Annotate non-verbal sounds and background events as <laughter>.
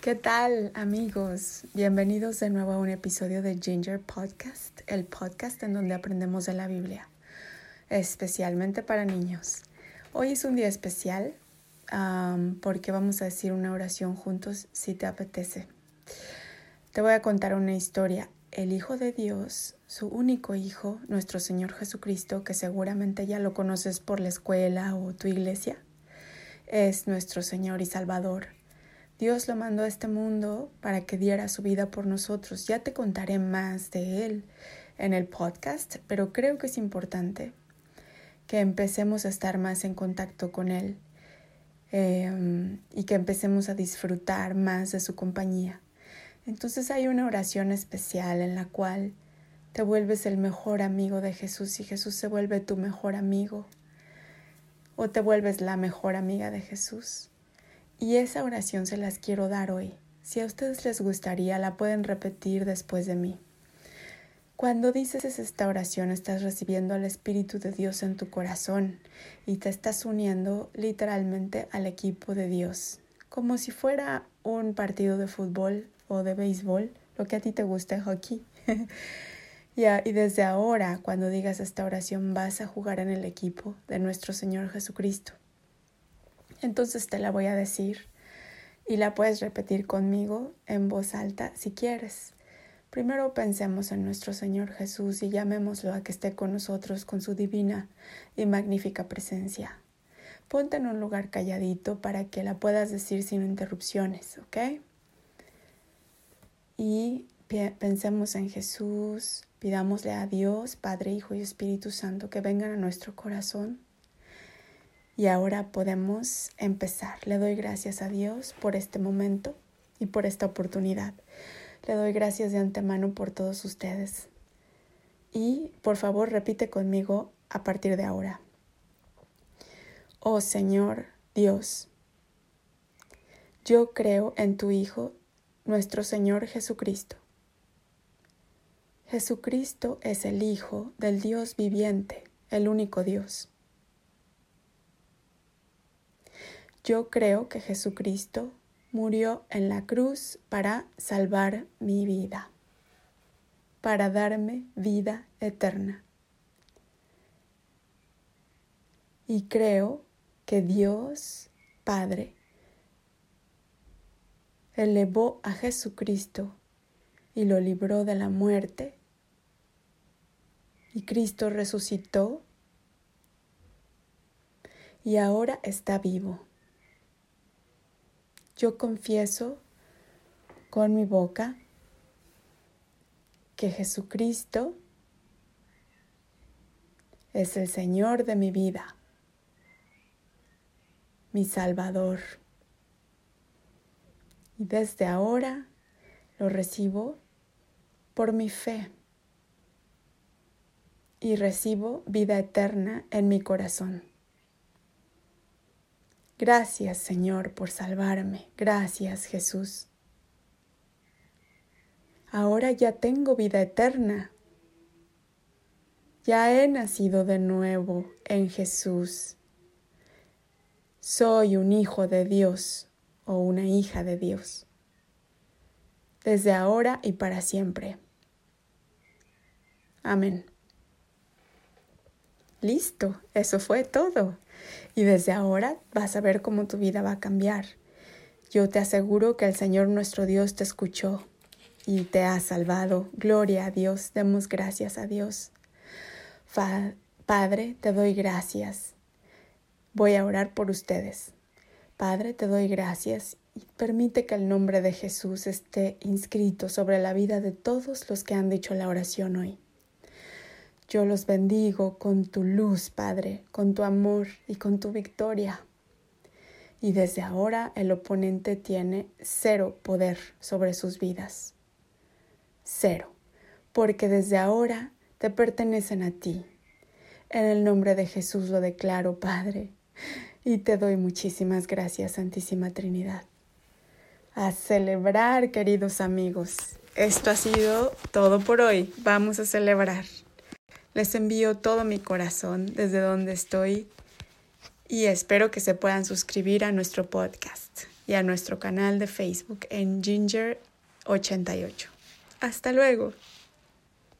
¿Qué tal amigos? Bienvenidos de nuevo a un episodio de Ginger Podcast, el podcast en donde aprendemos de la Biblia, especialmente para niños. Hoy es un día especial porque vamos a decir una oración juntos si te apetece. Te voy a contar una historia. El Hijo de Dios, su único Hijo, nuestro Señor Jesucristo, que seguramente ya lo conoces por la escuela o tu iglesia, es nuestro Señor y Salvador. Dios lo mandó a este mundo para que diera su vida por nosotros. Ya te contaré más de Él en el podcast, pero creo que es importante que empecemos a estar más en contacto con Él em, y que empecemos a disfrutar más de su compañía. Entonces hay una oración especial en la cual te vuelves el mejor amigo de Jesús y Jesús se vuelve tu mejor amigo o te vuelves la mejor amiga de Jesús. Y esa oración se las quiero dar hoy. Si a ustedes les gustaría, la pueden repetir después de mí. Cuando dices esta oración estás recibiendo al Espíritu de Dios en tu corazón y te estás uniendo literalmente al equipo de Dios, como si fuera un partido de fútbol o de béisbol, lo que a ti te guste, hockey. <laughs> y desde ahora, cuando digas esta oración, vas a jugar en el equipo de nuestro Señor Jesucristo. Entonces te la voy a decir y la puedes repetir conmigo en voz alta si quieres. Primero pensemos en nuestro Señor Jesús y llamémoslo a que esté con nosotros con su divina y magnífica presencia. Ponte en un lugar calladito para que la puedas decir sin interrupciones, ¿ok? y pensemos en Jesús, pidámosle a Dios, Padre, Hijo y Espíritu Santo que vengan a nuestro corazón. Y ahora podemos empezar. Le doy gracias a Dios por este momento y por esta oportunidad. Le doy gracias de antemano por todos ustedes. Y por favor repite conmigo a partir de ahora. Oh Señor Dios, yo creo en tu Hijo nuestro Señor Jesucristo. Jesucristo es el Hijo del Dios viviente, el único Dios. Yo creo que Jesucristo murió en la cruz para salvar mi vida, para darme vida eterna. Y creo que Dios Padre elevó a Jesucristo y lo libró de la muerte. Y Cristo resucitó y ahora está vivo. Yo confieso con mi boca que Jesucristo es el Señor de mi vida, mi Salvador. Y desde ahora lo recibo por mi fe y recibo vida eterna en mi corazón. Gracias Señor por salvarme. Gracias Jesús. Ahora ya tengo vida eterna. Ya he nacido de nuevo en Jesús. Soy un hijo de Dios o una hija de Dios, desde ahora y para siempre. Amén. Listo, eso fue todo. Y desde ahora vas a ver cómo tu vida va a cambiar. Yo te aseguro que el Señor nuestro Dios te escuchó y te ha salvado. Gloria a Dios, demos gracias a Dios. Padre, te doy gracias. Voy a orar por ustedes. Padre, te doy gracias y permite que el nombre de Jesús esté inscrito sobre la vida de todos los que han dicho la oración hoy. Yo los bendigo con tu luz, Padre, con tu amor y con tu victoria. Y desde ahora el oponente tiene cero poder sobre sus vidas. Cero. Porque desde ahora te pertenecen a ti. En el nombre de Jesús lo declaro, Padre y te doy muchísimas gracias, Santísima Trinidad. A celebrar, queridos amigos. Esto ha sido todo por hoy. Vamos a celebrar. Les envío todo mi corazón desde donde estoy y espero que se puedan suscribir a nuestro podcast. y a nuestro canal de Facebook en Ginger88. Hasta luego.